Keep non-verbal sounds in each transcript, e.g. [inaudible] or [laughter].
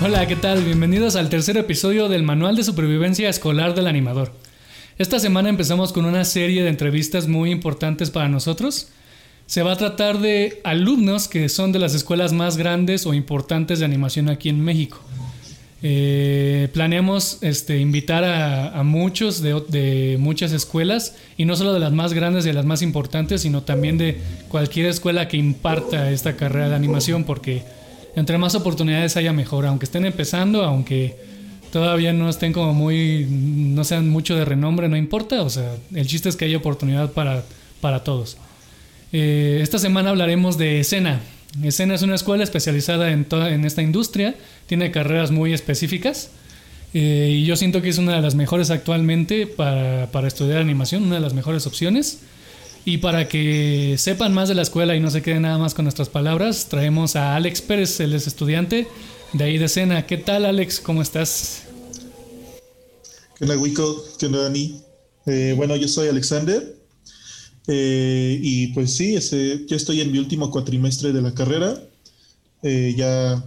Hola, ¿qué tal? Bienvenidos al tercer episodio del Manual de Supervivencia Escolar del Animador. Esta semana empezamos con una serie de entrevistas muy importantes para nosotros. Se va a tratar de alumnos que son de las escuelas más grandes o importantes de animación aquí en México. Eh, planeamos este, invitar a, muchos de, muchas escuelas y no solo de las más grandes y de las más importantes, sino también de cualquier escuela que imparta esta carrera de animación, porque entre más oportunidades haya mejor, aunque estén empezando, aunque todavía no estén como muy, no sean mucho de renombre, no importa, o sea, el chiste es que haya oportunidad para, para todos. Eh, esta semana hablaremos de escena. Escena es una escuela especializada en, toda, en esta industria tiene carreras muy específicas. Eh, y yo siento que es una de las mejores actualmente para, para, estudiar animación, una de las mejores opciones. Y para que sepan más de la escuela y no se queden nada más con nuestras palabras, traemos a Alex Pérez, él es estudiante de ahí de escena. ¿Qué tal, Alex? ¿Cómo estás? ¿Qué onda, Wico? ¿Qué onda, Dani? Eh, bueno, yo soy Alexander. Eh, y pues sí, ese, yo estoy en mi último cuatrimestre de la carrera. ya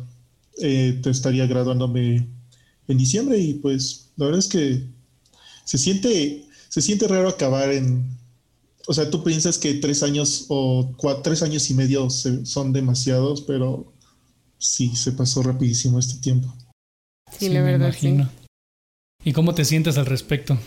eh, te estaría graduándome en diciembre y pues la verdad es que se siente, se siente raro acabar en, o sea, tú piensas que tres años o cuatro, tres años y medio son demasiados, pero sí, se pasó rapidísimo este tiempo. Sí, la verdad, sí. ¿Y cómo te sientes al respecto?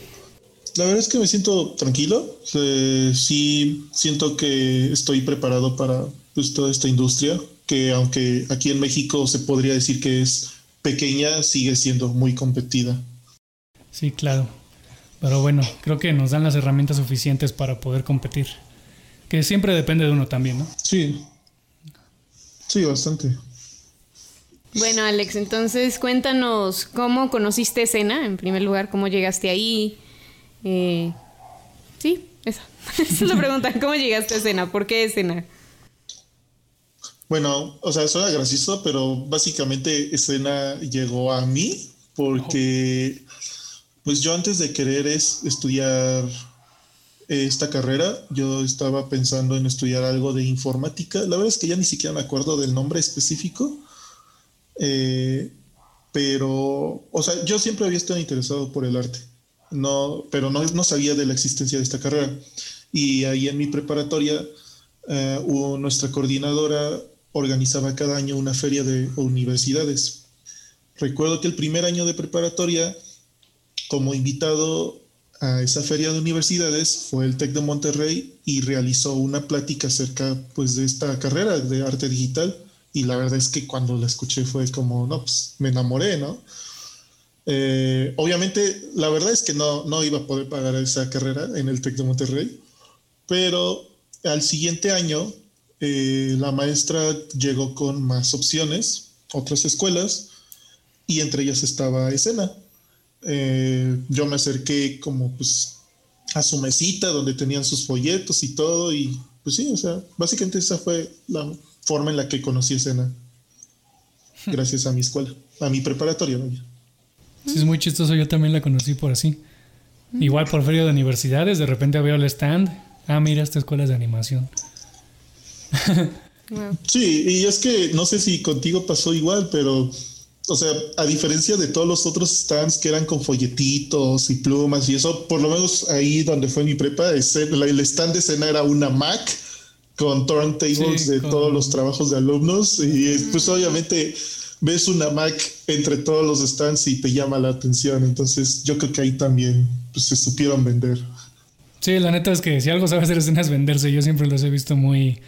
La verdad es que me siento tranquilo. sí, siento que estoy preparado para pues, toda esta industria que aunque aquí en México se podría decir que es pequeña, sigue siendo muy competida. Sí, claro. Pero bueno, creo que nos dan las herramientas suficientes para poder competir. Que siempre depende de uno también, ¿no? Sí. Sí, bastante. Bueno, Alex, entonces cuéntanos cómo conociste Escena, en primer lugar, cómo llegaste ahí. Eh, sí, esa. [laughs] esa es la pregunta. ¿Cómo llegaste a Escena? ¿Por qué Escena? Bueno, o sea, suena gracioso, pero básicamente escena llegó a mí porque, pues yo antes de querer es estudiar esta carrera, yo estaba pensando en estudiar algo de informática. La verdad es que ya ni siquiera me acuerdo del nombre específico, eh, pero, o sea, yo siempre había estado interesado por el arte, no, pero no, no sabía de la existencia de esta carrera. Y ahí en mi preparatoria, eh, nuestra coordinadora organizaba cada año una feria de universidades. Recuerdo que el primer año de preparatoria, como invitado a esa feria de universidades, fue el TEC de Monterrey y realizó una plática acerca pues, de esta carrera de arte digital. Y la verdad es que cuando la escuché fue como, no, pues me enamoré, ¿no? Eh, obviamente, la verdad es que no, no iba a poder pagar esa carrera en el TEC de Monterrey, pero al siguiente año eh, la maestra llegó con más opciones, otras escuelas, y entre ellas estaba escena. Eh, yo me acerqué como pues a su mesita donde tenían sus folletos y todo, y pues sí, o sea, básicamente esa fue la forma en la que conocí escena. [laughs] Gracias a mi escuela, a mi preparatoria, Sí, es muy chistoso, yo también la conocí por así. Igual por feria de universidades, de repente veo el stand. Ah, mira, esta escuela es de animación. [laughs] Sí, y es que no sé si contigo pasó igual, pero, o sea, a diferencia de todos los otros stands que eran con folletitos y plumas y eso, por lo menos ahí donde fue mi prepa, el stand de escena era una Mac con turntables de todos los trabajos de alumnos y pues obviamente ves una Mac entre todos los stands y te llama la atención, entonces yo creo que ahí también pues, se supieron vender. Sí, la neta es que si algo sabe hacer escena es venderse, yo siempre los he visto muy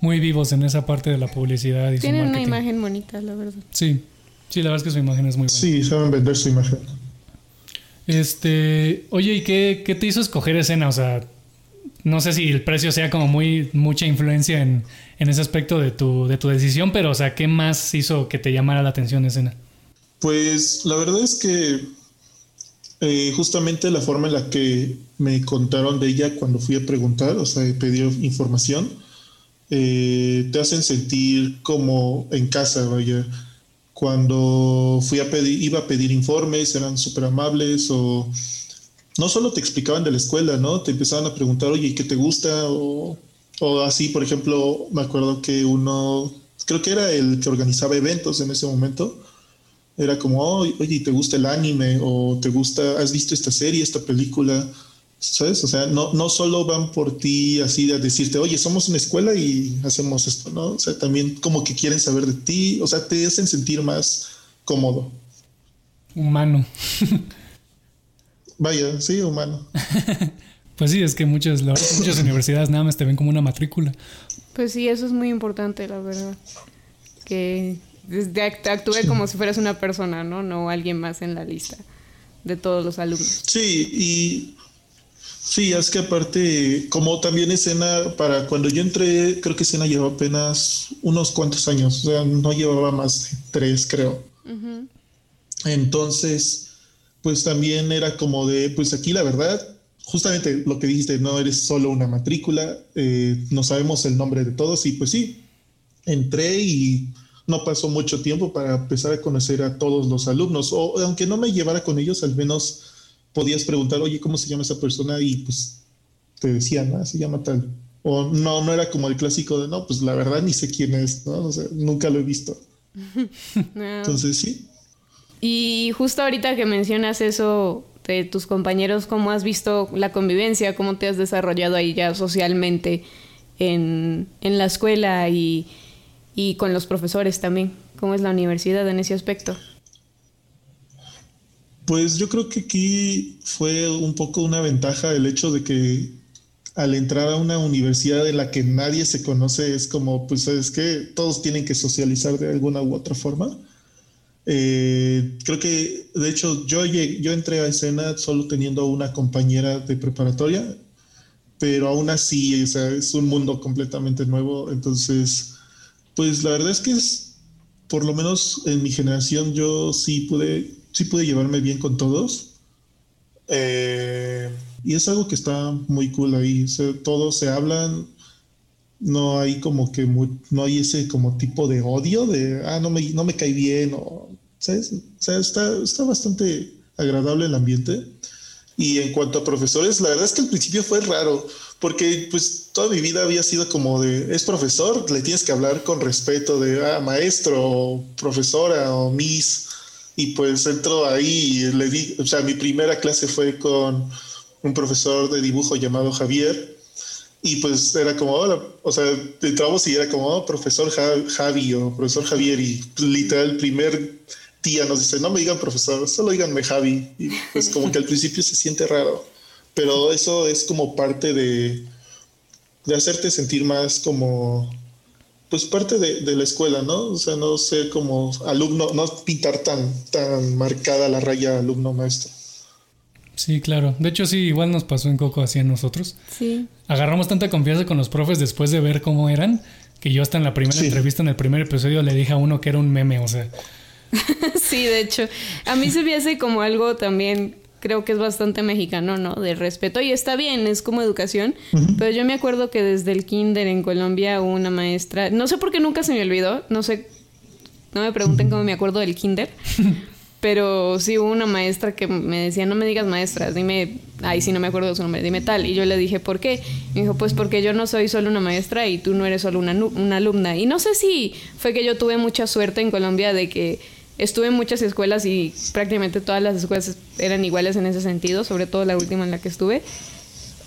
muy vivos en esa parte de la publicidad. Y Tienen una imagen bonita, la verdad. Sí, sí, la verdad es que su imagen es muy buena. Sí, saben vender su imagen. Este, oye, ¿y qué, qué te hizo escoger escena? O sea, no sé si el precio sea como muy mucha influencia en, en, ese aspecto de tu, de tu decisión, pero o sea, ¿qué más hizo que te llamara la atención escena? Pues la verdad es que eh, justamente la forma en la que me contaron de ella cuando fui a preguntar, o sea, pedí información, eh, te hacen sentir como en casa, vaya. Cuando fui a pedir, iba a pedir informes, eran súper amables o no solo te explicaban de la escuela, ¿no? Te empezaban a preguntar, oye, ¿qué te gusta? O, así, por ejemplo, me acuerdo que uno, creo que era el que organizaba eventos en ese momento, Era como, oye, ¿te gusta el anime? ¿O te gusta, has visto esta serie, esta película? ¿Sabes? O sea, no, no solo van por ti así de decirte, oye, somos una escuela y hacemos esto, ¿no? O sea, también como que quieren saber de ti, o sea, te hacen sentir más cómodo. Humano. Vaya, sí, humano. [laughs] pues sí, es que muchas, muchas universidades nada más te ven como una matrícula. Pues sí, eso es muy importante, la verdad. Que actúe como si fueras una persona, ¿no? No alguien más en la lista de todos los alumnos. Sí, y Sí, es que aparte, como también escena, para cuando yo entré, creo que escena llevaba apenas unos cuantos años, o sea, no llevaba más de tres, creo. Entonces, pues también era como de, pues aquí la verdad, justamente lo que dijiste, no eres solo una matrícula, eh, no sabemos el nombre de todos y pues sí, entré y no pasó mucho tiempo para empezar a conocer a todos los alumnos, o aunque no me llevara con ellos, al menos podías preguntar, oye, ¿cómo se llama esa persona? Y pues te decían, ah, se llama tal. O no, no era como el clásico de, no, pues la verdad ni sé quién es, ¿no? O sea, nunca lo he visto. [laughs] Entonces, sí. Y justo ahorita que mencionas eso de tus compañeros, ¿cómo has visto la convivencia? ¿Cómo te has desarrollado ahí ya socialmente en, en la escuela y, y con los profesores también? ¿Cómo es la universidad en ese aspecto? Pues yo creo que aquí fue un poco una ventaja el hecho de que al entrar a una universidad en la que nadie se conoce es como, pues es que todos tienen que socializar de alguna u otra forma. Eh, creo que, de hecho, yo, yo entré a escena solo teniendo una compañera de preparatoria, pero aún así, o sea, es un mundo completamente nuevo. Entonces, pues la verdad es que es, por lo menos en mi generación, yo sí pude sí pude llevarme bien con todos. Eh, y es algo que está muy cool ahí. todos se hablan, no hay como que no hay ese como tipo de odio de, ah, no me, no me cae bien, o, ¿sabes? O sea, está, está bastante agradable el ambiente. Y en cuanto a profesores, la verdad es que al principio fue raro, porque pues toda mi vida había sido como de, es profesor, le tienes que hablar con respeto de, ah, maestro, o profesora, o miss y pues entro ahí y le di, o sea, mi primera clase fue con un profesor de dibujo llamado Javier y pues era como, hola, o sea, entramos y era como, oh, profesor Javi o profesor Javier y literal el primer día nos dice, no me digan profesor, solo díganme Javi y pues como que al principio se siente raro, pero eso es como parte de, de hacerte sentir más como pues parte de, la escuela, ¿no? O sea, no ser como alumno, no pintar tan, tan marcada la raya alumno-maestro. Sí, claro. De hecho, sí, igual nos pasó en Coco así a nosotros. Sí. Agarramos tanta confianza con los profes después de ver cómo eran, que yo hasta en la primera entrevista, en el primer episodio, le dije a uno que era un meme, o sea. [laughs] sí, de hecho. A mí se me hace como algo también creo que es bastante mexicano, ¿no? De respeto. Y está bien, es como educación. Pero yo me acuerdo que desde el kinder en Colombia hubo una maestra, no sé por qué nunca se me olvidó, no sé, no me pregunten cómo me acuerdo del kinder. [laughs] Pero sí hubo una maestra que me decía, no me digas maestra, dime, ay, sí no me acuerdo de su nombre, dime tal. Y yo le dije, ¿por qué? Me dijo, pues porque yo no soy solo una maestra y tú no eres solo una, una alumna. Y no sé si fue que yo tuve mucha suerte en Colombia de que Estuve en muchas escuelas y prácticamente todas las escuelas eran iguales en ese sentido, sobre todo la última en la que estuve.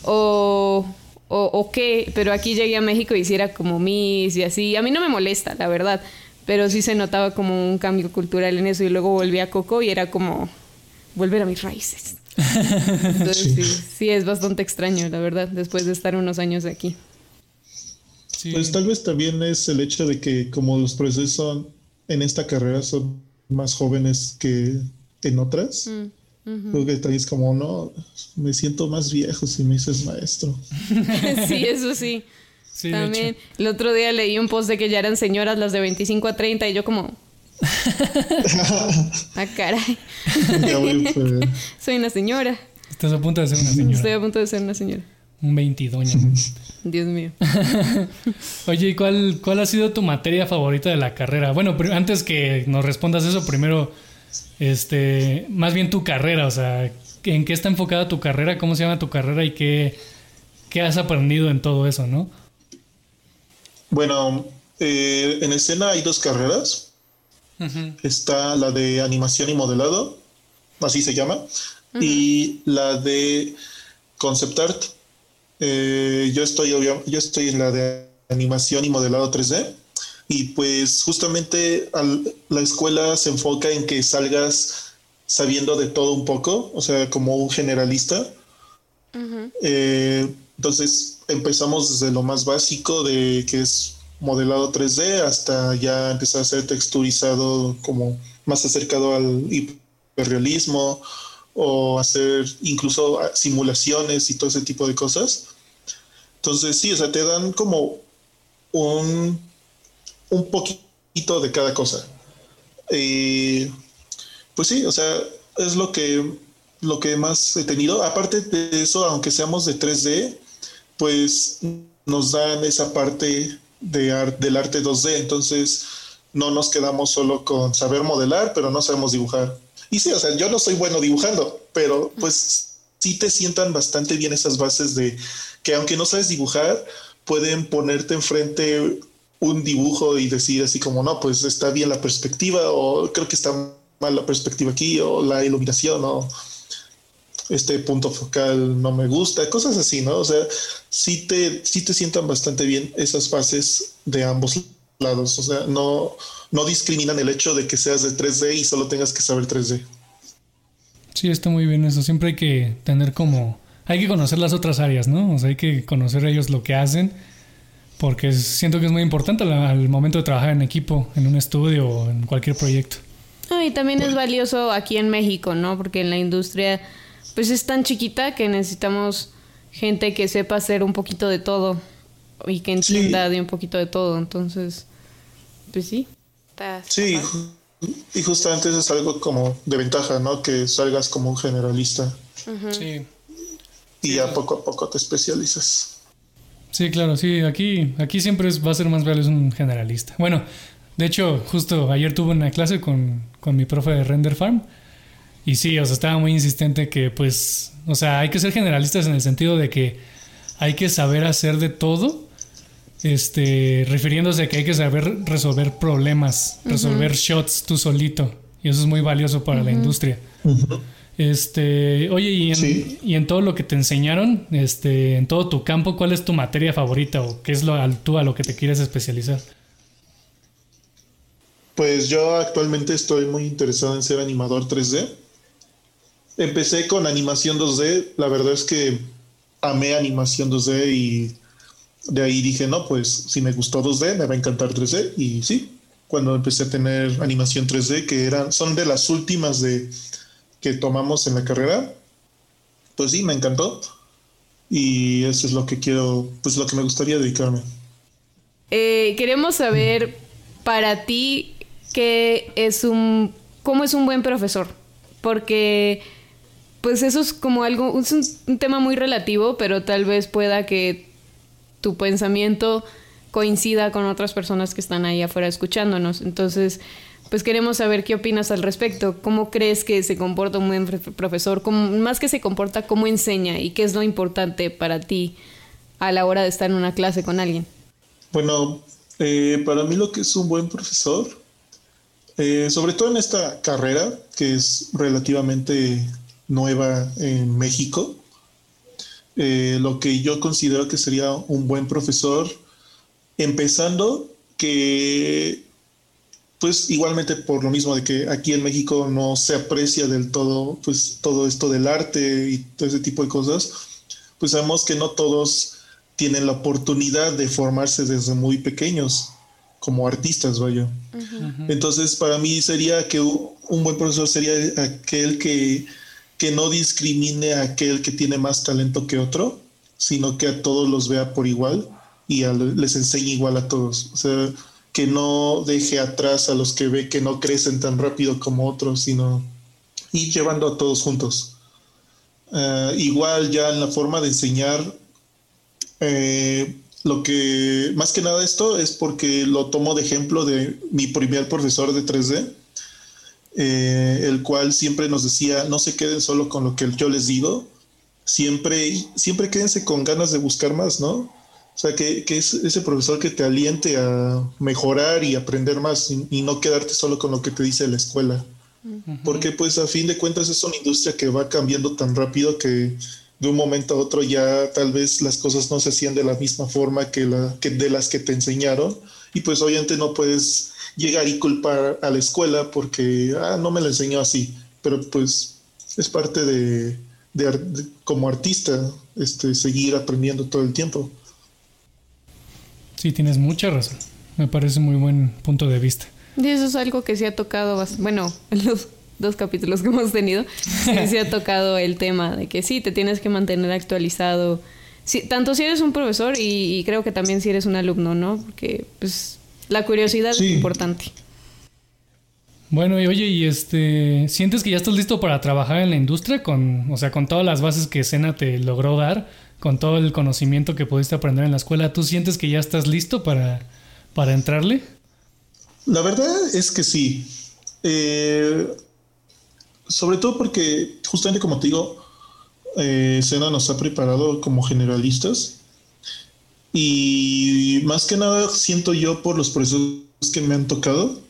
O, o, qué, pero aquí llegué a México y hiciera como Miss y así. A mí no me molesta, la verdad, pero sí se notaba como un cambio cultural en eso y luego volví a Coco y era como volver a mis raíces. Entonces [laughs] sí. sí, es bastante extraño, la verdad, después de estar unos años aquí. Pues tal vez también es el hecho de que como los procesos son en esta carrera son más jóvenes que en otras. Mm, Creo que tal es como, no, me siento más viejo si me dices maestro. [laughs] sí, eso sí. También el otro día leí un post de que ya eran señoras las de 25 a 30 y yo como... [laughs] ah, caray. [laughs] Soy una señora. Estás a punto de ser una señora. Estoy a punto de ser una señora. Un veintidoña. Dios mío. [laughs] Oye, ¿y cuál, cuál ha sido tu materia favorita de la carrera? Bueno, antes que nos respondas eso, primero, este, más bien tu carrera, o sea, ¿en qué está enfocada tu carrera? ¿Cómo se llama tu carrera? ¿Y qué, qué has aprendido en todo eso, no? Bueno, eh, en escena hay dos carreras. Está la de animación y modelado, así se llama, y la de concept art. Eh, yo, estoy, yo estoy en la de animación y modelado 3D. Y pues justamente la escuela se enfoca en que salgas sabiendo de todo un poco, o sea, como un generalista. Eh, entonces empezamos desde lo más básico de que es modelado 3D hasta ya empezar a ser texturizado como más acercado al hiperrealismo o hacer incluso simulaciones y todo ese tipo de cosas. Entonces sí, o sea, te dan como un, un poquito de cada cosa. Y pues sí, o sea, es lo que, lo que más he tenido. Aparte de eso, aunque seamos de 3D, pues nos dan esa parte de del arte 2D. Entonces no nos quedamos solo con saber modelar, pero no sabemos dibujar. Y sí, o sea, yo no soy bueno dibujando, pero pues sí te sientan bastante bien esas bases de que aunque no sabes dibujar, pueden ponerte enfrente un dibujo y decir así como, no, pues está bien la perspectiva o creo que está mal la perspectiva aquí o la iluminación o este punto focal no me gusta, cosas así, ¿no? O sea, sí te, te sientan bastante bien esas fases de ambos lados, o sea, no, no discriminan el hecho de que seas de 3D y solo tengas que saber 3D. Sí, está muy bien eso, siempre hay que tener como hay que conocer las otras áreas, ¿no? O sea, hay que conocer ellos lo que hacen, porque siento que es muy importante al, momento de trabajar en equipo, en un estudio o en cualquier proyecto. y también es valioso aquí en México, ¿no? Porque en la industria, pues es tan chiquita que necesitamos gente que sepa hacer un poquito de todo y que entienda de un poquito de todo. Entonces, pues sí. sí, y justamente eso es algo como de ventaja, ¿no? Que salgas como un generalista. Sí y ya poco a poco te especializas. Sí, claro, sí, aquí, aquí siempre va a ser más valioso un generalista. Bueno, de hecho, justo ayer tuve una clase con, con mi profe de Render Farm y sí, o sea, estaba muy insistente que pues, o sea, hay que ser generalistas en el sentido de que hay que saber hacer de todo, este, refiriéndose a que hay que saber resolver problemas, resolver shots tú solito y eso es muy valioso para la industria. Este, oye, y en, y en, todo lo que te enseñaron, este, en todo tu campo, ¿cuál es tu materia favorita o qué es lo, tú a lo que te quieres especializar? Pues yo actualmente estoy muy interesado en ser animador 3D. Empecé con animación 2D, la verdad es que amé animación 2D y de ahí dije, no, pues si me gustó 2D, me va a encantar 3D. Y sí, cuando empecé a tener animación 3D, que eran, son de las últimas de que tomamos en la carrera, pues sí, me encantó. Y eso es lo que quiero, pues lo que me gustaría dedicarme. Eh, queremos saber para ti qué es un, cómo es un buen profesor, porque pues eso es como algo, es un, un tema muy relativo, pero tal vez pueda que tu pensamiento coincida con otras personas que están ahí afuera escuchándonos. Entonces, pues queremos saber qué opinas al respecto. ¿Cómo crees que se comporta un buen profesor? más que se comporta, ¿cómo enseña? ¿Y qué es lo importante para ti a la hora de estar en una clase con alguien? Bueno, eh, para mí lo que es un buen profesor, eh, sobre todo en esta carrera, que es relativamente nueva en México, eh, lo que yo considero que sería un buen profesor, empezando que pues igualmente por lo mismo de que aquí en México no se aprecia del todo, pues todo esto del arte y todo ese tipo de cosas, pues sabemos que no todos tienen la oportunidad de formarse desde muy pequeños como artistas, vaya. Entonces, para mí sería que un buen profesor sería aquel que, que no discrimine a aquel que tiene más talento que otro, sino que a todos los vea por igual y les enseñe igual a todos. O sea, que no deje atrás a los que ve que no crecen tan rápido como otros, sino ir llevando a todos juntos. Eh, igual ya en la forma de enseñar, eh, lo que más que nada esto es porque lo tomo de ejemplo de mi primer profesor de 3D, eh, el cual siempre nos decía, no se queden solo con lo que yo les digo, siempre, siempre quédense con ganas de buscar más, ¿no? O sea, que, es ese profesor que te aliente a mejorar y aprender más y, no quedarte solo con lo que te dice la escuela. Porque pues a fin de cuentas es una industria que va cambiando tan rápido que de un momento a otro ya tal vez las cosas no se hacían de la misma forma que, la, que de las que te enseñaron y pues obviamente no puedes llegar y culpar a la escuela porque, ah, no me la enseñó así, pero pues es parte de, como artista, este, seguir aprendiendo todo el tiempo. Sí, tienes mucha razón. Me parece muy buen punto de vista. Y eso es algo que sí ha tocado, bueno, en [laughs] los dos capítulos que hemos tenido, sí, ha tocado el tema de que sí, te tienes que mantener actualizado. tanto si eres un profesor y, creo que también si eres un alumno, ¿no? Porque pues la curiosidad es importante. Bueno, y oye, ¿y este sientes que ya estás listo para trabajar en la industria con, o sea, con todas las bases que Sena te logró dar, con todo el conocimiento que pudiste aprender en la escuela, ¿tú sientes que ya estás listo para, para entrarle? La verdad es que sí. Eh, sobre todo porque, justamente como te digo, eh, Sena nos ha preparado como generalistas. Y más que nada siento yo por los procesos que me han tocado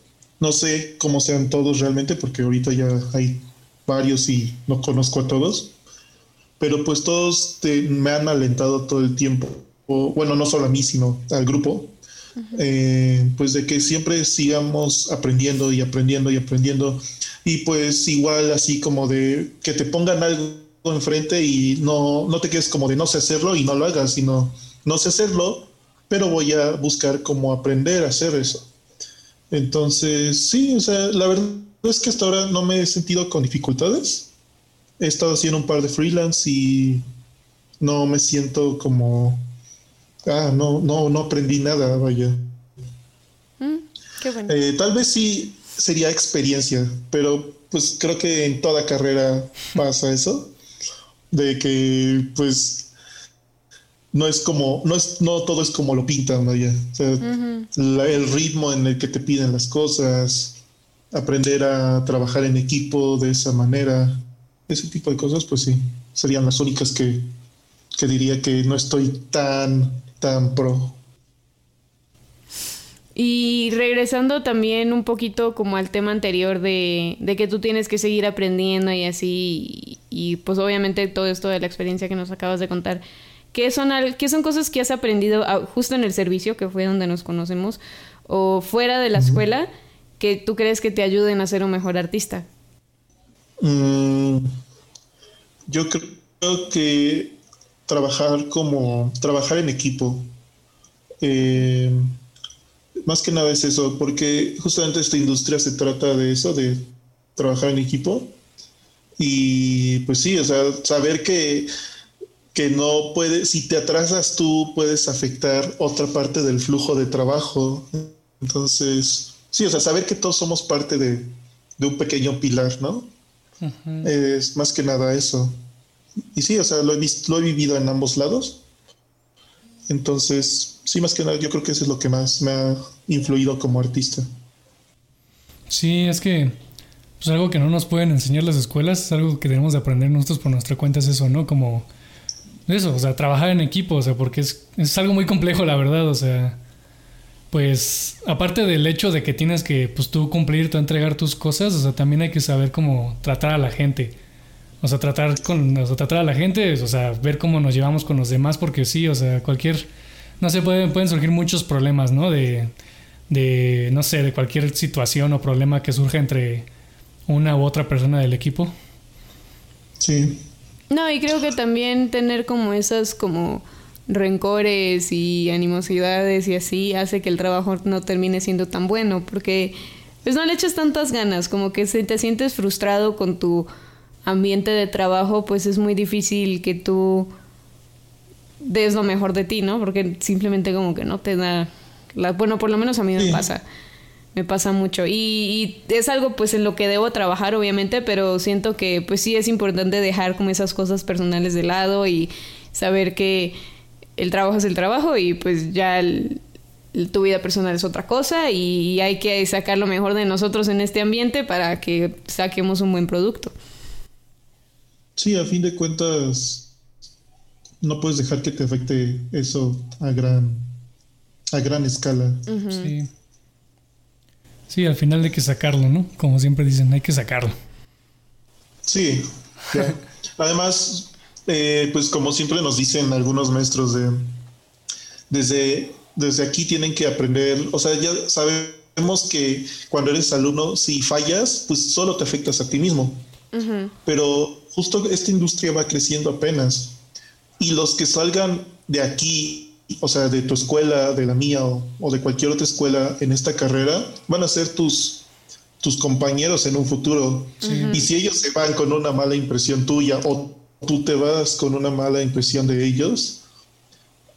no sé cómo sean todos realmente, porque ahorita ya hay varios y no conozco a todos. Pero pues todos me han alentado todo el tiempo. bueno, no solo a mí, sino al grupo. Eh, pues de que siempre sigamos aprendiendo y aprendiendo y aprendiendo. Y pues igual así como de que te pongan algo enfrente y no, no te quedes como de no sé hacerlo y no lo hagas, sino no sé hacerlo, pero voy a buscar cómo aprender a hacer eso. Entonces, sí, o sea, la verdad es que hasta ahora no me he sentido con dificultades. He estado haciendo un par de freelance y no me siento como, ah, no, no, no aprendí nada, vaya. Mm, qué bueno. Eh, tal vez sí sería experiencia, pero pues creo que en toda carrera pasa eso, de que pues no es como, no es, no todo es como lo pintan, vaya. el ritmo en el que te piden las cosas, aprender a trabajar en equipo de esa manera, ese tipo de cosas, pues sí, serían las únicas que, que diría que no estoy tan, tan pro. Y regresando también un poquito como al tema anterior de, de, que tú tienes que seguir aprendiendo y así, y pues obviamente todo esto de la experiencia que nos acabas de contar, ¿Qué son, qué son cosas que has aprendido ah, justo en el servicio, que fue donde nos conocemos, o fuera de la escuela, que tú crees que te ayuden a ser un mejor artista? Mm, yo creo que trabajar como, trabajar en equipo. Eh, más que nada es eso, porque justamente esta industria se trata de eso, de trabajar en equipo. Y pues sí, o sea, saber que que no puede, si te atrasas tú, puedes afectar otra parte del flujo de trabajo. Entonces, sí, o sea, saber que todos somos parte de, un pequeño pilar, ¿no? Es más que nada eso. Y sí, o sea, lo he, visto, lo he vivido en ambos lados. Entonces, sí, más que nada, yo creo que eso es lo que más me ha influido como artista. Sí, es que pues algo que no nos pueden enseñar las escuelas, es algo que debemos de aprender nosotros por nuestra cuenta, es eso, ¿no? Como eso, o sea, trabajar en equipo, o sea, porque es, es algo muy complejo, la verdad, o sea, pues aparte del hecho de que tienes que, pues tú cumplir, tú entregar tus cosas, o sea, también hay que saber cómo tratar a la gente. O sea, tratar con, o sea, tratar a la gente, o sea, ver cómo nos llevamos con los demás, porque sí, o sea, cualquier, no sé, pueden, pueden surgir muchos problemas, ¿no? De, de, no sé, de cualquier situación o problema que surja entre una u otra persona del equipo. Sí. No, y creo que también tener como esas como rencores y animosidades y así hace que el trabajo no termine siendo tan bueno porque pues no le echas tantas ganas, como que si te sientes frustrado con tu ambiente de trabajo, pues es muy difícil que tú des lo mejor de ti, ¿no? Porque simplemente como que no te da la, bueno, por lo menos a mí me pasa me pasa mucho y, es algo pues en lo que debo trabajar obviamente pero siento que pues sí es importante dejar como esas cosas personales de lado y saber que el trabajo es el trabajo y pues ya tu vida personal es otra cosa y, hay que sacar lo mejor de nosotros en este ambiente para que saquemos un buen producto sí a fin de cuentas no puedes dejar que te afecte eso a gran, a gran escala. Sí. Sí, al final hay que sacarlo, ¿no? Como siempre dicen, hay que sacarlo. Sí. Además, eh, pues como siempre nos dicen algunos maestros de desde, desde aquí tienen que aprender, o sea, ya sabemos que cuando eres alumno, si fallas, pues solo te afectas a ti mismo. Pero justo esta industria va creciendo apenas. Y los que salgan de aquí, o sea, de tu escuela, de la mía o, de cualquier otra escuela en esta carrera, van a ser tus, tus compañeros en un futuro. Y si ellos se van con una mala impresión tuya o tú te vas con una mala impresión de ellos,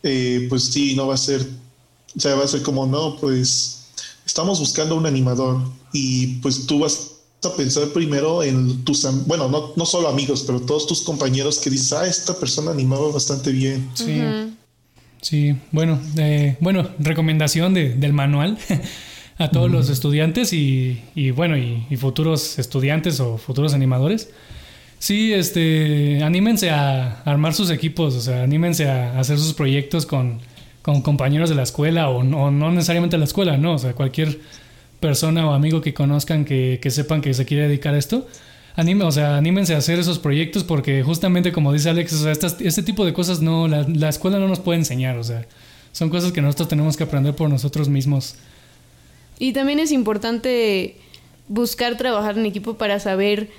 eh, pues sí, no va a ser, o sea, va a ser como, no, pues estamos buscando un animador y pues tú vas a pensar primero en tus, bueno, no, no solo amigos, pero todos tus compañeros que dices, ah, esta persona animaba bastante bien. Sí. Sí, bueno, eh, bueno, recomendación del manual [laughs] a todos los estudiantes y, bueno, y, futuros estudiantes o futuros animadores. Sí, este, anímense a armar sus equipos, o sea, anímense a hacer sus proyectos con, compañeros de la escuela o no, no necesariamente la escuela, no, o sea, cualquier persona o amigo que conozcan que, sepan que se quiere dedicar a esto, anime, o sea, anímense a hacer esos proyectos porque justamente como dice Alex, este tipo de cosas no, la, la, escuela no nos puede enseñar, o sea, son cosas que nosotros tenemos que aprender por nosotros mismos. Y también es importante buscar trabajar en equipo para saber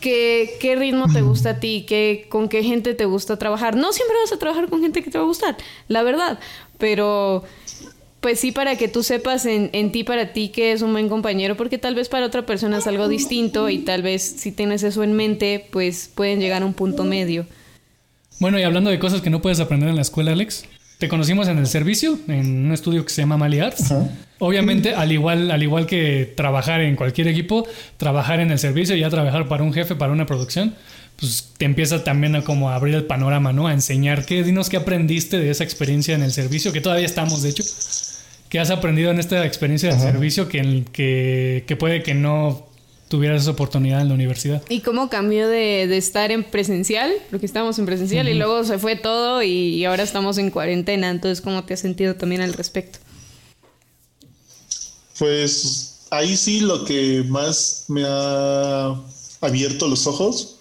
qué, qué ritmo te gusta a ti, qué, con qué gente te gusta trabajar. No siempre vas a trabajar con gente que te va a gustar, la verdad, pero pues sí para que tú sepas en, en ti, para ti, que es un buen compañero, porque tal vez para otra persona es algo distinto y tal vez si tienes eso en mente, pues pueden llegar a un punto medio. Bueno, y hablando de cosas que no puedes aprender en la escuela, Alex, te conocimos en el servicio, en un estudio que se llama Mali Arts. Obviamente, al igual, al igual que trabajar en cualquier equipo, trabajar en el servicio, ya trabajar para un jefe, para una producción, pues te empieza también a como abrir el panorama, ¿no? A enseñar qué, dinos qué aprendiste de esa experiencia en el servicio, que todavía estamos, de hecho. ¿Qué has aprendido en esta experiencia de servicio que, que, que puede que no tuvieras esa oportunidad en la universidad. ¿Y cómo cambió de, estar en presencial? Porque estábamos en presencial y luego se fue todo y, ahora estamos en cuarentena. Entonces, ¿cómo te has sentido también al respecto? Pues ahí sí lo que más me ha abierto los ojos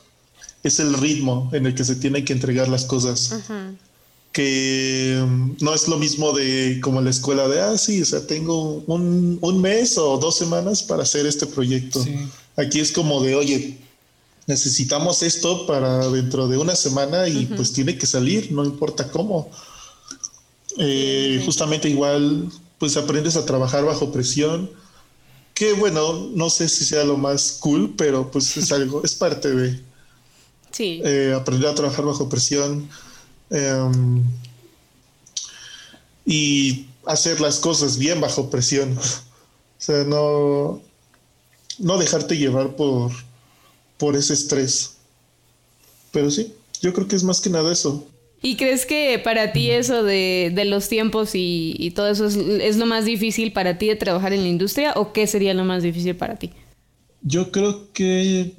es el ritmo en el que se tienen que entregar las cosas. Que mm, no es lo mismo de como la escuela de, ah, sí, o sea, tengo un, un mes o dos semanas para hacer este proyecto. Sí. Aquí es como de, oye, necesitamos esto para dentro de una semana y pues tiene que salir, no importa cómo. Eh, justamente igual, pues aprendes a trabajar bajo presión, que bueno, no sé si sea lo más cool, pero pues es [laughs] algo, es parte de sí. Eh, aprender a trabajar bajo presión em, y hacer las cosas bien bajo presión. [laughs] O sea, no, no dejarte llevar por, por ese estrés. Pero sí, yo creo que es más que nada eso. ¿Y crees que para ti eso de, los tiempos y, todo eso es, lo más difícil para ti de trabajar en la industria o qué sería lo más difícil para ti? Yo creo que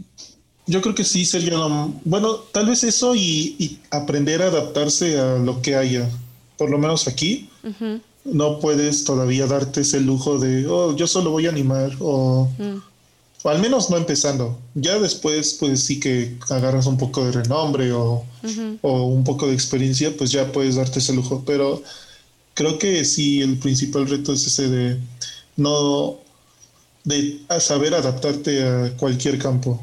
yo creo que sí sería bueno, tal vez eso y, aprender a adaptarse a lo que haya, por lo menos aquí. No puedes todavía darte ese lujo de, oh, yo solo voy a animar o mm. O al menos no empezando. Ya después, pues sí que agarras un poco de renombre o, un poco de experiencia, pues ya puedes darte ese lujo. Pero creo que sí, el principal reto es ese de no, de saber adaptarte a cualquier campo.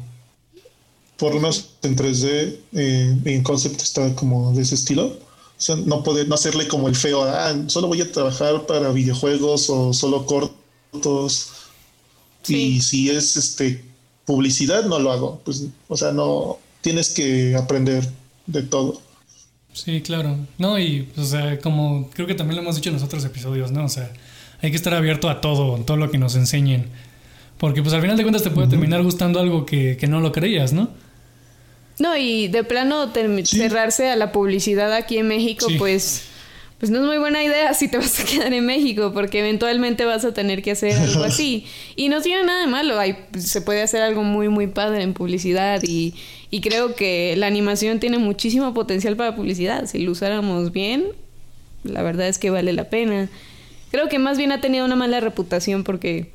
Por lo menos en 3D, eh, en concepto está como de ese estilo. O sea, no poder, no hacerle como el feo, ah, solo voy a trabajar para videojuegos o solo cortos y si es este publicidad, no lo hago. Pues, o sea, no tienes que aprender de todo. Sí, claro. No, y, o sea, como creo que también lo hemos dicho en los otros episodios, ¿no? O sea, hay que estar abierto a todo, todo lo que nos enseñen. Porque, pues, al final de cuentas te puede terminar gustando algo que, no lo creías, ¿no? No, y de plano cerrarse a la publicidad aquí en México, pues pues no es muy buena idea si te [laughs] vas a quedar en México, porque eventualmente vas a tener que hacer algo así. [laughs] Y no tiene nada de malo, hay, se puede hacer algo muy, muy padre en publicidad y, y creo que la animación tiene muchísimo potencial para publicidad. Si lo usáramos bien, la verdad es que vale la pena. Creo que más bien ha tenido una mala reputación porque,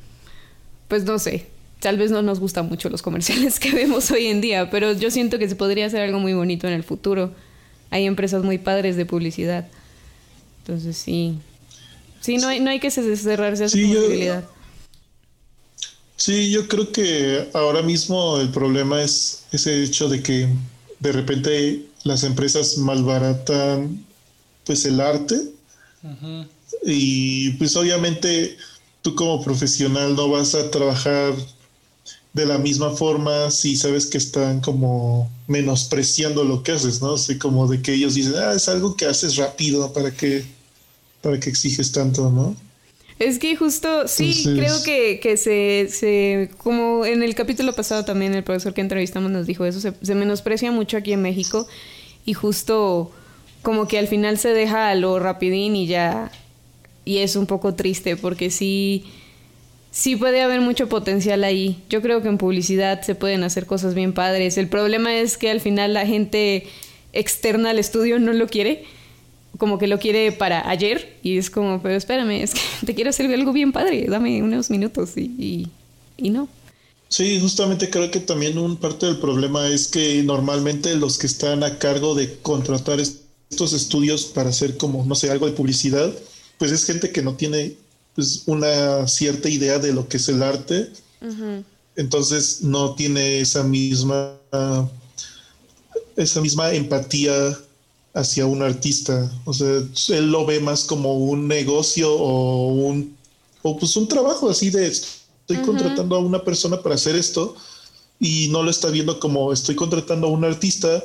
pues no sé, tal vez no nos gustan mucho los comerciales [laughs] que vemos hoy en día, pero yo siento que se podría hacer algo muy bonito en el futuro. Hay empresas muy padres de publicidad. Entonces sí. Sí, no hay, no hay que cerrarse a esa posibilidad. sí, yo creo que ahora mismo el problema es ese hecho de que de repente las empresas malbaratan pues el arte. Y pues obviamente tú como profesional no vas a trabajar de la misma forma si sabes que están como menospreciando lo que haces, ¿no? Así como de que ellos dicen, ah, es algo que haces rápido, ¿para que para que exiges tanto, ¿no? Es que justo, sí, creo que, que se, se, como en el capítulo pasado también el profesor que entrevistamos nos dijo eso, se, menosprecia mucho aquí en México y justo como que al final se deja a lo rapidín y ya, y es un poco triste porque sí, sí puede haber mucho potencial ahí. Yo creo que en publicidad se pueden hacer cosas bien padres. El problema es que al final la gente externa al estudio no lo quiere como que lo quiere para ayer y es como, pero espérame, es que [laughs] te quiero hacer algo bien padre, dame unos minutos y, y, no. Sí, justamente creo que también un parte del problema es que normalmente los que están a cargo de contratar estos estudios para hacer como, no sé, algo de publicidad, pues es gente que no tiene pues, una cierta idea de lo que es el arte. Entonces no tiene esa misma, esa misma empatía hacia un artista. O sea, él lo ve más como un negocio o un, o pues un trabajo así de estoy contratando a una persona para hacer esto y no lo está viendo como estoy contratando a un artista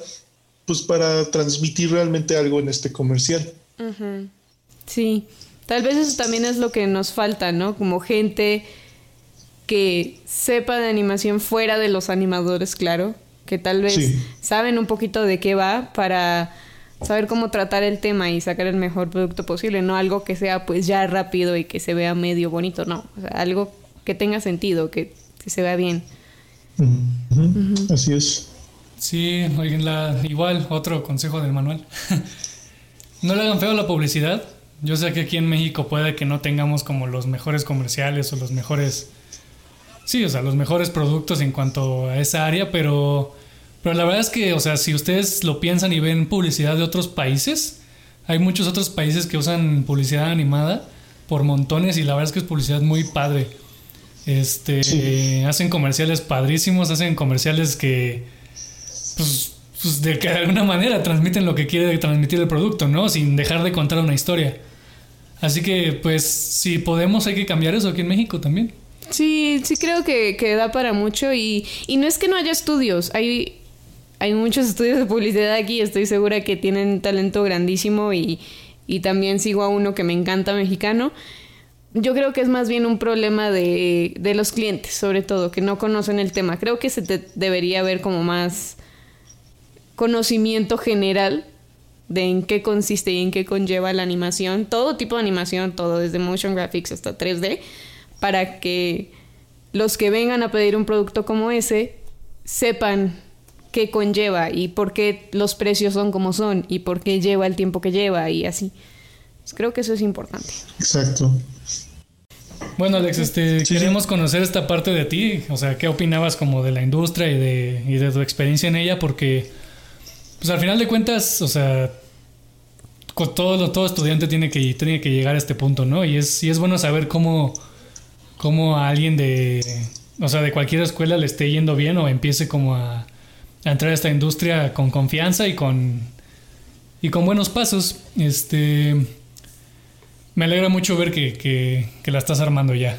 pues para transmitir realmente algo en este comercial. Sí, tal vez eso también es lo que nos falta, ¿no? Como gente que sepa de animación fuera de los animadores, claro, que tal vez saben un poquito de qué va para saber cómo tratar el tema y sacar el mejor producto posible, no algo que sea pues ya rápido y que se vea medio bonito, no, o sea, algo que tenga sentido, que, se vea bien. Así es. Sí, oigan, la, igual otro consejo del manual. [laughs] no le hagan feo a la publicidad. Yo sé que aquí en México puede que no tengamos como los mejores comerciales o los mejores... Sí, o sea, los mejores productos en cuanto a esa área, pero pero la verdad es que, o sea, si ustedes lo piensan y ven publicidad de otros países, hay muchos otros países que usan publicidad animada por montones y la verdad es que es publicidad muy padre. Este, hacen comerciales padrísimos, hacen comerciales que, pues, pues, de que de alguna manera transmiten lo que quiere transmitir el producto, ¿no? Sin dejar de contar una historia. Así que, pues, si podemos, hay que cambiar eso aquí en México también. Sí, sí creo que, que da para mucho y, y no es que no haya estudios, hay hay muchos estudios de publicidad aquí, estoy segura que tienen talento grandísimo y, también sigo a uno que me encanta mexicano. Yo creo que es más bien un problema de, los clientes, sobre todo, que no conocen el tema. Creo que se debería ver como más conocimiento general de en qué consiste y en qué conlleva la animación, todo tipo de animación, todo desde motion graphics hasta 3D, para que los que vengan a pedir un producto como ese sepan qué conlleva y por qué los precios son como son y por qué lleva el tiempo que lleva y así. Pues creo que eso es importante. Exacto. Bueno, Alex, este, queremos conocer esta parte de ti, o sea, qué opinabas como de la industria y de, y de tu experiencia en ella, porque, pues al final de cuentas, o sea, todo, todo estudiante tiene que, tiene que llegar a este punto, ¿no? Y es, y es bueno saber cómo, cómo a alguien de, o sea, de cualquier escuela le esté yendo bien o empiece como a, a entrar a esta industria con confianza y con, y con buenos pasos. Este, me alegra mucho ver que, que, la estás armando ya.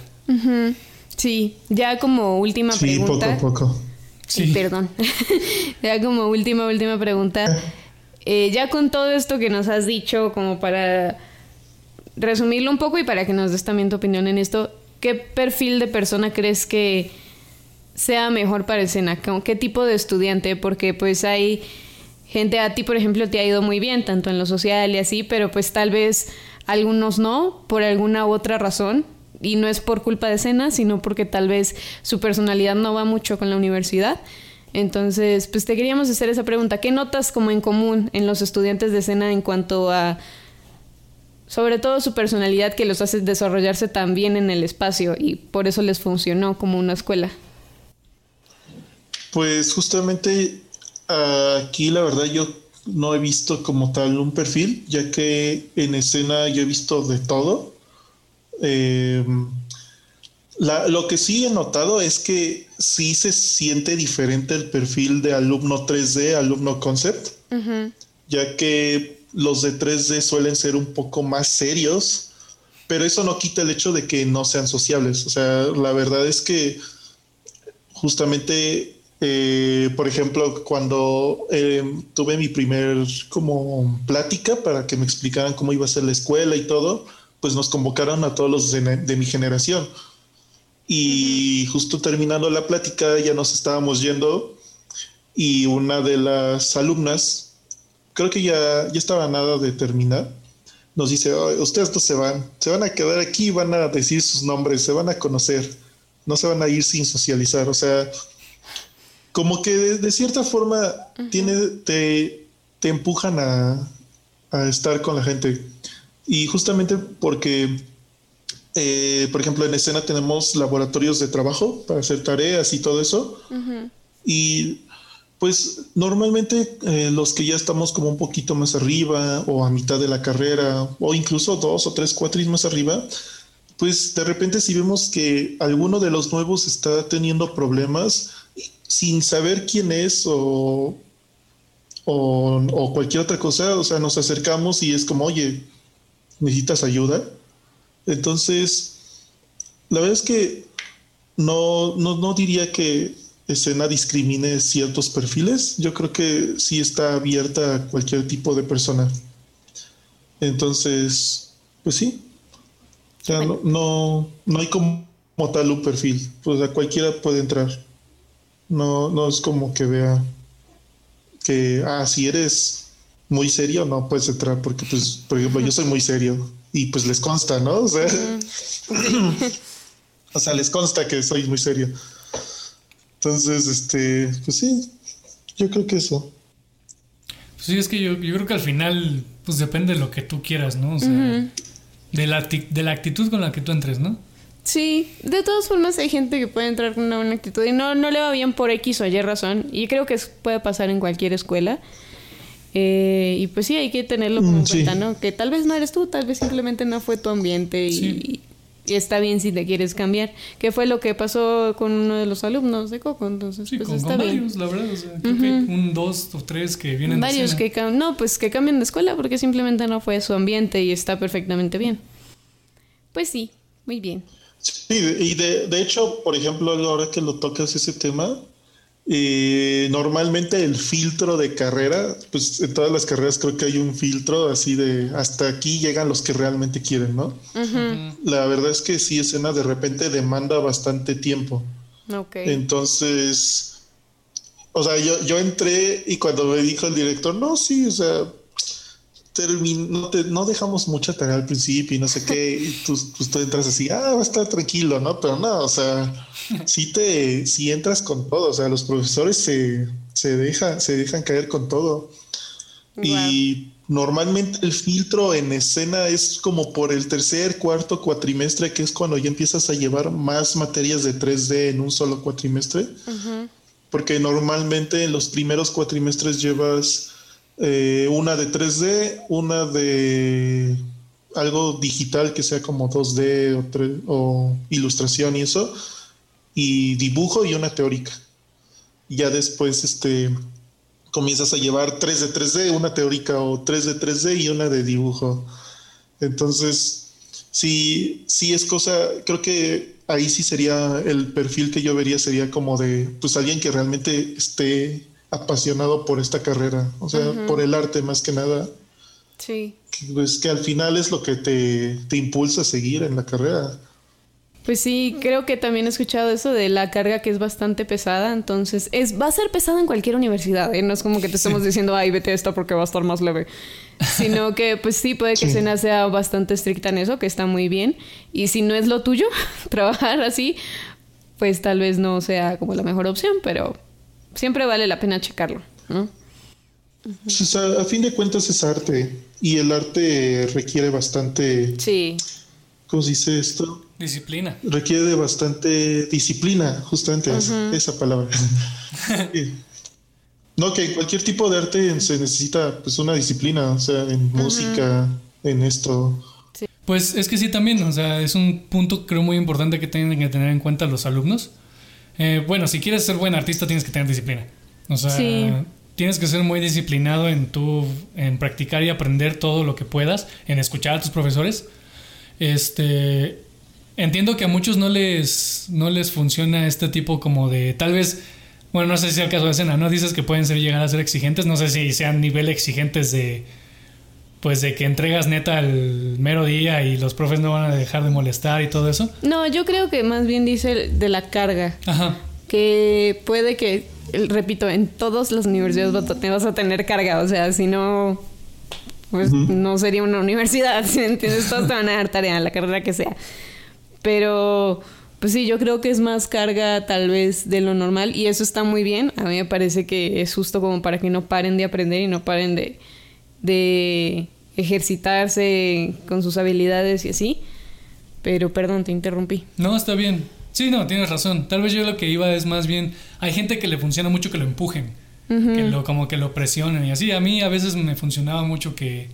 Sí, ya como última sí, pregunta. Poco a poco. Sí. perdón. [laughs] ya como última, última pregunta. Eh, ya con todo esto que nos has dicho, como para resumirlo un poco y para que nos des también tu opinión en esto, ¿qué perfil de persona crees que sea mejor para escena? ¿Qué tipo de estudiante? Porque pues hay gente a ti, por ejemplo, te ha ido muy bien, tanto en lo social y así, pero pues tal vez algunos no, por alguna u otra razón. Y no es por culpa de Sena, sino porque tal vez su personalidad no va mucho con la universidad. Entonces, pues te queríamos hacer esa pregunta. ¿Qué notas como en común en los estudiantes de Sena en cuanto a, sobre todo su personalidad que los hace desarrollarse tan bien en el espacio y por eso les funcionó como una escuela? Pues justamente aquí la verdad yo no he visto como tal un perfil, ya que en escena yo he visto de todo. Eh, lo que sí he notado es que sí se siente diferente el perfil de alumno 3D, alumno concept, ya que los de 3D suelen ser un poco más serios, pero eso no quita el hecho de que no sean sociables. O sea, la verdad es que justamente, eh, por ejemplo, cuando eh, tuve mi primer como plática para que me explicaran cómo iba a ser la escuela y todo, pues nos convocaron a todos los de mi generación y justo terminando la plática ya nos estábamos yendo y una de las alumnas, creo que ya, ya estaba nada de terminar, nos dice, ustedes no se van, se van a quedar aquí, van a decir sus nombres, se van a conocer, no se van a ir sin socializar, o sea, como que de, cierta forma tiene, te, te empujan a, a estar con la gente. Y justamente porque eh, por ejemplo, en escena tenemos laboratorios de trabajo para hacer tareas y todo eso. Y pues normalmente eh, los que ya estamos como un poquito más arriba o a mitad de la carrera o incluso dos o tres cuatris más arriba, pues de repente si vemos que alguno de los nuevos está teniendo problemas sin saber quién es o, o, o cualquier otra cosa, o sea, nos acercamos y es como, oye, ¿necesitas ayuda? Entonces, la verdad es que no, no, diría que escena discrimine ciertos perfiles. Yo creo que sí está abierta a cualquier tipo de persona. Entonces, pues sí. no, no, hay como, tal un perfil. Pues a cualquiera puede entrar. No, no es como que vea que, ah, si eres muy serio, no puedes entrar, porque, pues, por ejemplo, yo soy muy serio y pues les consta, ¿no? O sea, [clears throat] o sea, les consta que soy muy serio. Entonces, este, pues sí, yo creo que eso. Pues sí, es que yo, yo creo que al final, pues depende de lo que tú quieras, ¿no? O sea, de, la, de la actitud con la que tú entres, ¿no? Sí, de todas formas hay gente que puede entrar con una buena actitud y no, no le va bien por X o Y razón. Y creo que puede pasar en cualquier escuela. Eh, y pues sí, hay que tenerlo como en cuenta, ¿no? Que tal vez no eres tú, tal vez simplemente no fue tu ambiente y, está bien si te quieres cambiar. Que fue lo que pasó con uno de los alumnos de Coco, entonces sí, pues con, está varios, la verdad, o sea, creo que un, dos o tres que vienen varios de que no, pues que cambien de escuela porque simplemente no fue su ambiente y está perfectamente bien. Pues sí, muy bien. Sí, y de, de hecho, por ejemplo, ahora que lo tocas ese tema, y normalmente el filtro de carrera, pues en todas las carreras creo que hay un filtro así de hasta aquí llegan los que realmente quieren, ¿no? La verdad es que sí, escena de repente demanda bastante tiempo. Entonces, o sea, yo, yo entré y cuando me dijo el director, no, sí, o sea, no, no, dejamos mucha tarea al principio y no sé qué, y tú, pues tú entras así, ah, va a estar tranquilo, ¿no? Pero no, o sea, sí te, si entras con todo, o sea, los profesores se, se, deja, se dejan caer con todo. Y normalmente el filtro en escena es como por el tercer, cuarto cuatrimestre, que es cuando ya empiezas a llevar más materias de 3D en un solo cuatrimestre. Porque normalmente en los primeros cuatrimestres llevas eh, una de 3D, una de algo digital que sea como 2D o, o, ilustración y eso, y dibujo y una teórica. Ya después este, comienzas a llevar 3 de 3D, una teórica o 3 de 3D y una de dibujo. Entonces, sí, sí es cosa, creo que ahí sí sería el perfil que yo vería, sería como de, pues alguien que realmente esté apasionado por esta carrera, o sea, por el arte más que nada. Sí. pues que al final es lo que te, te, impulsa a seguir en la carrera. Pues sí, creo que también he escuchado eso de la carga que es bastante pesada, entonces es va a ser pesada en cualquier universidad, ¿eh? no es como que te estemos diciendo, ay, vete esta porque va a estar más leve, sino que pues sí, puede que Sena sea bastante estricta en eso, que está muy bien, y si no es lo tuyo, [laughs] trabajar así, pues tal vez no sea como la mejor opción, pero siempre vale la pena checarlo, ¿no? a fin de cuentas es arte y el arte requiere bastante... Sí. ¿Cómo se dice esto? Disciplina. Requiere de bastante disciplina, justamente esa palabra. [laughs] no, que cualquier tipo de arte se necesita pues una disciplina, o sea, en música, en esto. Pues es que sí también, o sea, es un punto creo muy importante que tienen que tener en cuenta los alumnos. Eh, bueno, si quieres ser buen artista tienes que tener disciplina. O sea, tienes que ser muy disciplinado en tu, en practicar y aprender todo lo que puedas, en escuchar a tus profesores. Este, entiendo que a muchos no les, no les funciona este tipo como de, tal vez, bueno, no sé si es el caso de escena, ¿no? Dices que pueden ser, llegar a ser exigentes, no sé si sean nivel exigentes de, pues de que entregas neta el mero día y los profes no van a dejar de molestar y todo eso. No, yo creo que más bien dice de la carga. Ajá. Que puede que, repito, en todas las universidades vas a tener carga, o sea, si no, pues no sería una universidad, [laughs] ¿sí? ¿entiendes? Todos te van a dar tarea, la carrera que sea. Pero, pues sí, yo creo que es más carga tal vez de lo normal y eso está muy bien. A mí me parece que es justo como para que no paren de aprender y no paren de de ejercitarse con sus habilidades y así. Pero perdón, te interrumpí. No, está bien. Sí, no, tienes razón. Tal vez yo lo que iba es más bien, hay gente que le funciona mucho que lo empujen, que lo como que lo presionen y así. A mí a veces me funcionaba mucho que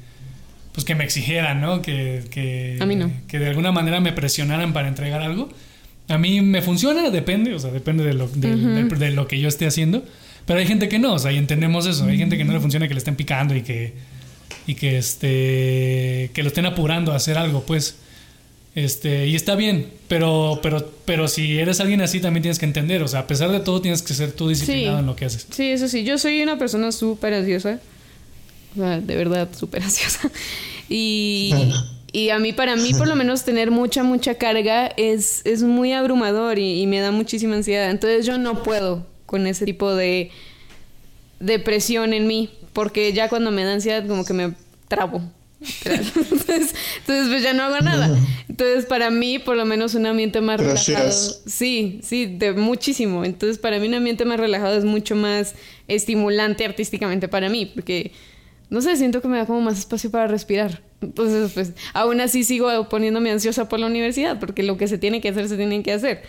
pues que me exigieran, ¿no? Que, que, a mí no. que de alguna manera me presionaran para entregar algo. A mí me funciona, depende, o sea, depende de lo, de lo que yo esté haciendo. Pero hay gente que no, o sea, y entendemos eso. Hay gente que no le funciona que le estén picando y que y que este que lo estén apurando a hacer algo, pues. Este, y está bien, pero, pero, pero si eres alguien así también tienes que entender, o sea, a pesar de todo tienes que ser tú disciplinado en lo que haces. Sí, eso sí, yo soy una persona súper ansiosa, o sea, de verdad súper [laughs] ansiosa. Y, y a mí, para mí, por lo menos tener mucha, mucha carga es, es muy abrumador y, y me da muchísima ansiedad. Entonces yo no puedo con ese tipo de, de presión en mí porque ya cuando me da ansiedad como que me trabo. [laughs] entonces, pues ya no hago nada. Entonces para mí por lo menos un ambiente más relajado. Sí, sí, de muchísimo. Entonces para mí un ambiente más relajado es mucho más estimulante artísticamente para mí, porque no sé, siento que me da como más espacio para respirar. Entonces pues aún así sigo poniéndome ansiosa por la universidad, porque lo que se tiene que hacer se tiene que hacer.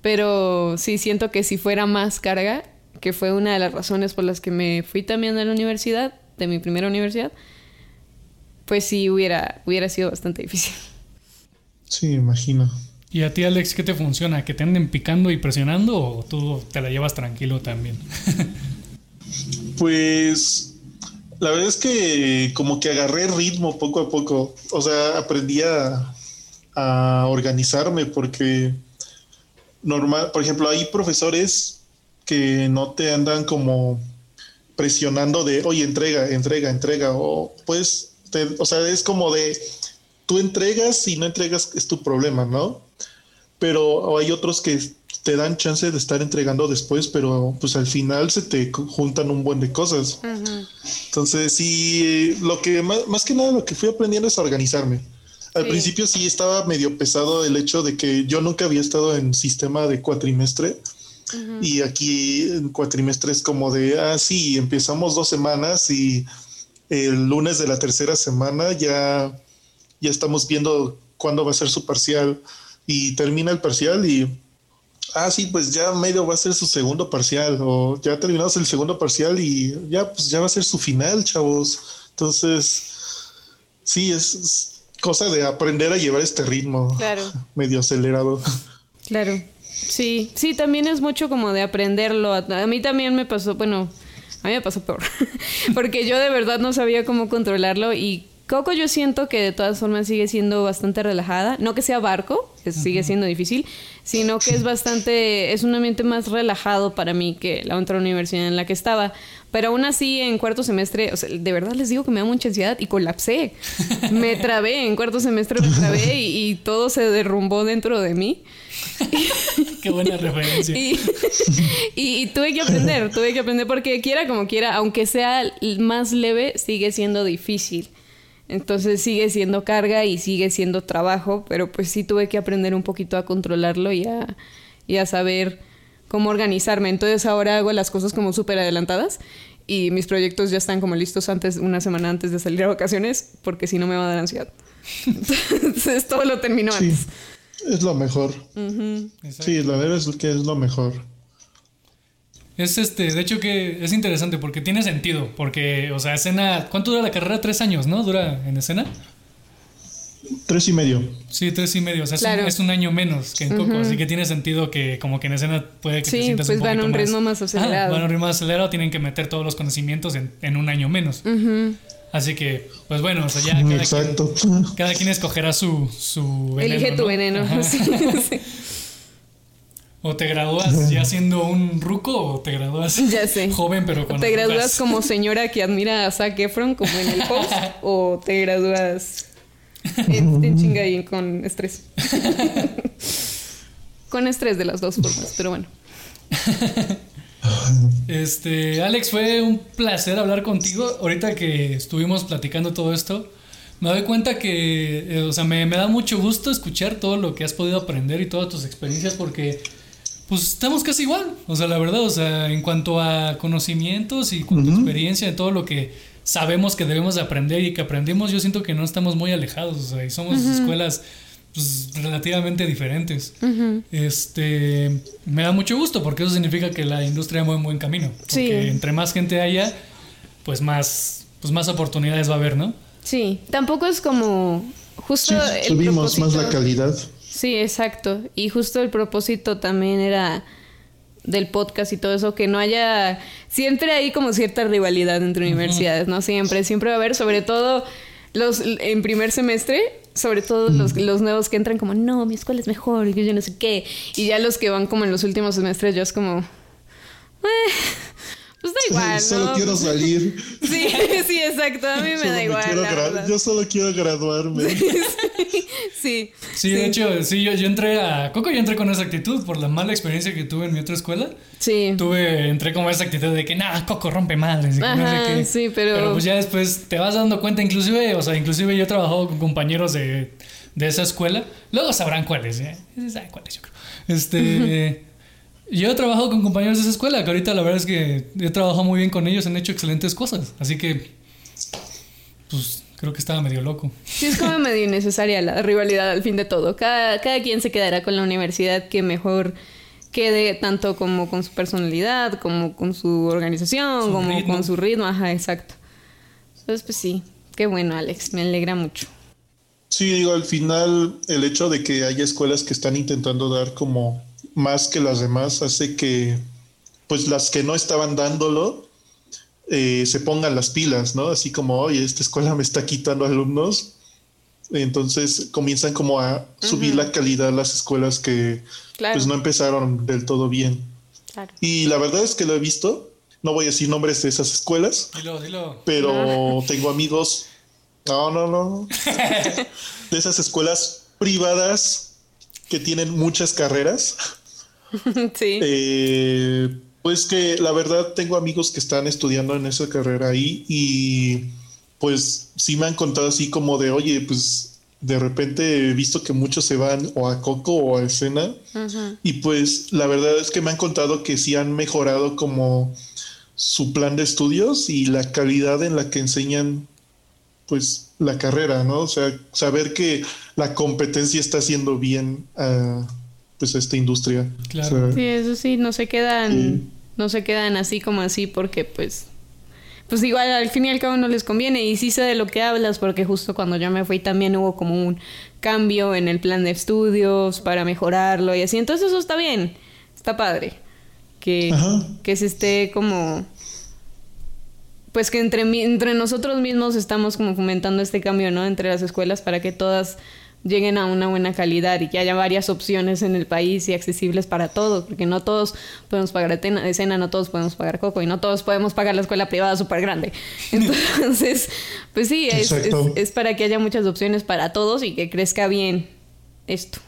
Pero sí siento que si fuera más carga, que fue una de las razones por las que me fui también a la universidad, de mi primera universidad, pues sí hubiera, hubiera sido bastante difícil. Sí, imagino. ¿Y a ti, Alex, qué te funciona? ¿Que te anden picando y presionando o tú te la llevas tranquilo también? [laughs] pues la verdad es que como que agarré ritmo poco a poco. O sea, aprendí a, a organizarme porque normal, por ejemplo, hay profesores que no te andan como presionando de, oye, entrega, entrega, entrega, o pues, o sea, es como de, tú entregas y no entregas es tu problema, ¿no? Pero hay otros que te dan chance de estar entregando después, pero pues al final se te juntan un buen de cosas. Entonces, sí, lo que más, más, que nada lo que fui aprendiendo es organizarme. Al principio sí estaba medio pesado el hecho de que yo nunca había estado en sistema de cuatrimestre. Y aquí en cuatrimestre es como de, ah, sí, empezamos dos semanas y el lunes de la tercera semana ya, ya estamos viendo cuándo va a ser su parcial y termina el parcial y, ah, sí, pues ya medio va a ser su segundo parcial o ya terminamos el segundo parcial y ya, pues ya va a ser su final, chavos. Entonces, sí, es cosa de aprender a llevar este ritmo medio acelerado. Claro. Sí, sí, también es mucho como de aprenderlo. A, mí también me pasó, bueno, a mí me pasó peor, [laughs] porque yo de verdad no sabía cómo controlarlo y Coco yo siento que de todas formas sigue siendo bastante relajada. No que sea barco, que sigue siendo difícil, sino que es bastante, es un ambiente más relajado para mí que la otra universidad en la que estaba. Pero aún así, en cuarto semestre, o sea, de verdad les digo que me da mucha ansiedad y colapsé. Me trabé, en cuarto semestre me trabé y, y todo se derrumbó dentro de mí. [laughs] Qué buena referencia. Y, y- y tuve que aprender, tuve que aprender porque quiera como quiera, aunque sea más leve, sigue siendo difícil. Entonces sigue siendo carga y sigue siendo trabajo, pero pues sí tuve que aprender un poquito a controlarlo y a, y a saber cómo organizarme. Entonces ahora hago las cosas como súper adelantadas y mis proyectos ya están como listos antes, una semana antes de salir a vacaciones, porque si no me va a dar ansiedad. [laughs] Entonces todo lo termino Sí, antes. Es lo mejor. Sí, la verdad es que es lo mejor. Es este, de hecho que es interesante porque tiene sentido, porque, o sea, escena, ¿cuánto dura la carrera? Tres años, ¿no? ¿Dura en escena? Tres y medio. Sí, tres y medio, o sea, es, un, es un año menos que en Coco, así que tiene sentido que como que en escena puede que te Sí, sientas pues un van a un ritmo más acelerado. van a un ritmo más acelerado, tienen que meter todos los conocimientos en, en un año menos. Así que, pues bueno, o sea, ya [laughs] cada, Exacto. Quien, cada quien escogerá su, su veneno. Elige tu ¿no? veneno. Ajá. [laughs] Sí, sí. O te gradúas ya siendo un ruco o te gradúas Ya sé. joven pero con te gradúas como señora que admira a Zac Efron, como en el [laughs] post, o te gradúas en, en chingaín con estrés. con estrés de las dos formas, pero bueno. Este, Alex, fue un placer hablar contigo. Ahorita que estuvimos platicando todo esto, me doy cuenta que, eh, o sea, me, me da mucho gusto escuchar todo lo que has podido aprender y todas tus experiencias porque, pues, estamos casi igual. O sea, la verdad, o sea, en cuanto a conocimientos y cuanto a experiencia de todo lo que sabemos que debemos de aprender y que aprendimos, yo siento que no estamos muy alejados, o sea, y somos escuelas pues, relativamente diferentes. Este, me da mucho gusto porque eso significa que la industria va en buen camino. Porque Sí. entre más gente haya, pues más, pues más oportunidades va a haber, ¿no? Sí, tampoco es como justo Sí, el subimos más la calidad. Sí, exacto. Y justo el propósito también era del podcast y todo eso, que no haya, siempre hay como cierta rivalidad entre universidades, ¿no? Siempre, siempre va a haber, sobre todo los en primer semestre, sobre todo los, los nuevos que entran como, no, mi escuela es mejor, y yo no sé qué, y ya los que van como en los últimos semestres, ya es como, eh, pues da igual, Solo ¿no? quiero salir. Sí, [laughs] sí, exacto, a mí me Solo da igual. quiero yo solo quiero graduarme. [laughs] Sí. Sí, de hecho, sí, yo, yo entré a Coco, yo entré con esa actitud por la mala experiencia que tuve en mi otra escuela. Sí. Tuve, entré con esa actitud de que, nada, Coco rompe madres. y que no sé Ajá, qué". sí, pero- pues ya después te vas dando cuenta, inclusive, o sea, inclusive yo he trabajado con compañeros de, de esa escuela. Luego sabrán cuáles, ¿eh? Sí saben cuáles, yo creo. Este... Yo he trabajado con compañeros de esa escuela, que ahorita la verdad es que he trabajado muy bien con ellos, han hecho excelentes cosas. Así que, pues, creo que estaba medio loco. Sí, es como medio innecesaria la rivalidad al fin de todo. Cada, cada quien se quedará con la universidad que mejor quede, tanto como con su personalidad, como con su organización, Su como ritmo. con su ritmo. Ajá, exacto. Entonces, pues sí, qué bueno, Alex, me alegra mucho. Sí, digo, al final el hecho de que haya escuelas que están intentando dar como más que las demás hace que pues las que no estaban dándolo eh, se pongan las pilas, ¿no? Así como, oye, esta escuela me está quitando alumnos. Entonces comienzan como a subir la calidad las escuelas que Claro. pues no empezaron del todo bien. Claro. Y la verdad es que lo he visto. No voy a decir nombres de esas escuelas, Dilo, dilo. pero [laughs] tengo amigos. No, no, no. [laughs] De esas escuelas privadas que tienen muchas carreras. sí. Eh, pues que la verdad tengo amigos que están estudiando en esa carrera ahí y pues sí me han contado así como de, oye, pues de repente he visto que muchos se van o a Coco o a Escena Ujú. y pues la verdad es que me han contado que sí han mejorado como su plan de estudios y la calidad en la que enseñan pues la carrera, ¿no? O sea, saber que la competencia está haciendo bien a pues a esta industria. Claro. O sea, Sí, eso sí, no se quedan, Sí. No se quedan así como así porque pues, pues igual al fin y al cabo no les conviene y sí sé de lo que hablas porque justo cuando yo me fui también hubo como un cambio en el plan de estudios para mejorarlo y así, entonces eso está bien, está padre que, Ajá. que se esté como pues que entre, entre nosotros mismos estamos como fomentando este cambio, ¿no? Entre las escuelas para que todas lleguen a una buena calidad y que haya varias opciones en el país y accesibles para todos, porque no todos podemos pagar de cena, no todos podemos pagar coco y no todos podemos pagar la escuela privada súper grande. [laughs] Entonces, pues sí, es, es, para que haya muchas opciones para todos y que crezca bien esto.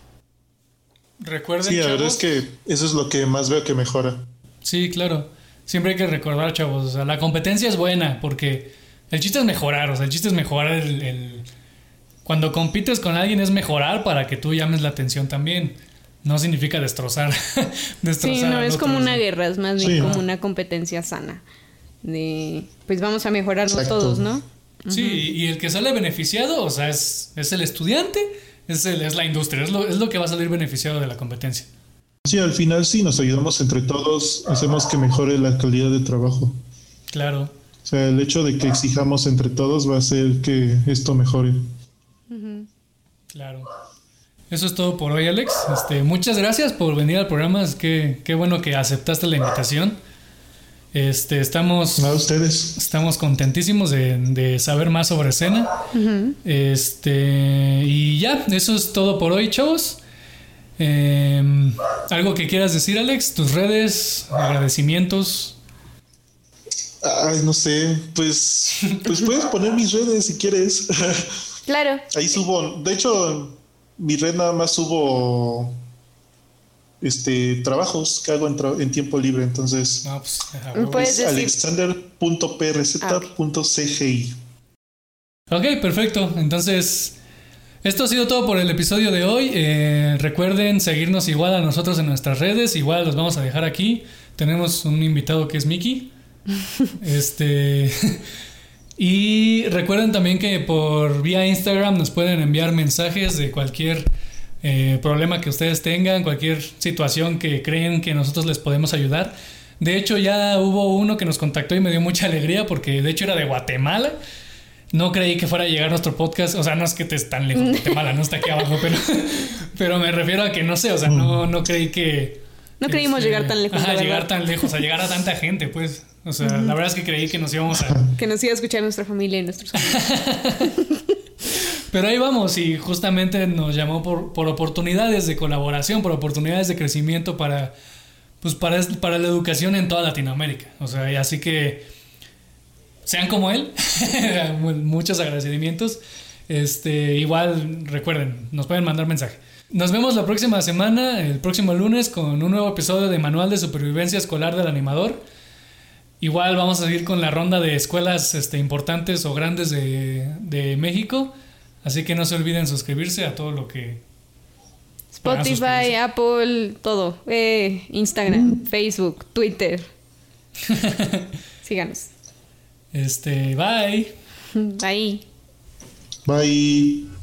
Recuerden, sí, la verdad es que eso es lo que más veo que mejora. Sí, claro. Siempre hay que recordar, chavos, o sea, la competencia es buena porque el chiste es mejorar, o sea, el chiste es mejorar el cuando compites con alguien es mejorar para que tú llames la atención también. No significa destrozar. [laughs] destrozar sí, no es como una guerra, es más bien como una competencia sana. De, pues vamos a mejorarnos todos, ¿no? Sí, y el que sale beneficiado, o sea, es, es el estudiante, es, el, es la industria, es lo, es lo que va a salir beneficiado de la competencia. Sí, al final sí nos ayudamos entre todos, hacemos que mejore la calidad de trabajo. Claro. O sea, el hecho de que exijamos entre todos va a hacer que esto mejore. Claro. Eso es todo por hoy, Alex. Este, muchas gracias por venir al programa. Es que qué bueno que aceptaste la invitación. Este, estamos. A ustedes. Estamos contentísimos de, saber más sobre escena. Este. Y ya, eso es todo por hoy, chavos. Em, ¿Algo que quieras decir, Alex? ¿Tus redes? ¿Agradecimientos? Ay, no sé. Pues. Pues puedes poner mis redes si quieres. [laughs] Claro. Ahí subo, de hecho, mi red nada más subo este trabajos que hago en, tiempo libre, entonces no, pues, es alexander.prz.cgi. Ok, perfecto. Entonces, esto ha sido todo por el episodio de hoy. Eh, recuerden seguirnos igual a nosotros en nuestras redes, igual los vamos a dejar aquí. Tenemos un invitado que es Miki. [laughs] este [laughs] Y recuerden también que por vía Instagram nos pueden enviar mensajes de cualquier eh, problema que ustedes tengan, cualquier situación que creen que nosotros les podemos ayudar. De hecho, ya hubo uno que nos contactó y me dio mucha alegría porque de hecho era de Guatemala. No creí que fuera a llegar nuestro podcast. O sea, no es que te tan lejos Guatemala, no está aquí abajo, [laughs] pero, pero me refiero a que no sé, o sea, no, no creí que. No creímos este, llegar tan lejos. Ajá, llegar tan lejos, a llegar a tanta gente, pues. O sea, la verdad es que creí que nos íbamos a... Que nos iba a escuchar nuestra familia y nuestros [laughs] Pero ahí vamos y justamente nos llamó por, por, oportunidades de colaboración, por oportunidades de crecimiento para, pues para, para la educación en toda Latinoamérica. O sea, y así que sean como él. [laughs] Muchos agradecimientos. Este, igual recuerden, nos pueden mandar mensaje. Nos vemos la próxima semana, el próximo lunes, con un nuevo episodio de Manual de Supervivencia Escolar del Animador. Igual vamos a seguir con la ronda de escuelas este, importantes o grandes de, México. Así que no se olviden suscribirse a todo lo que... Spotify, Apple, todo. Eh, Instagram, mm. Facebook, Twitter. [laughs] Síganos. Este, bye. [laughs] Bye. Bye.